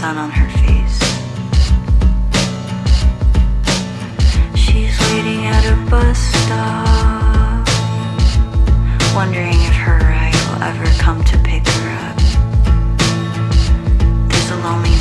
sun on her face. She's waiting at a bus stop, wondering if her ride will ever come to pick her up. There's a lonely.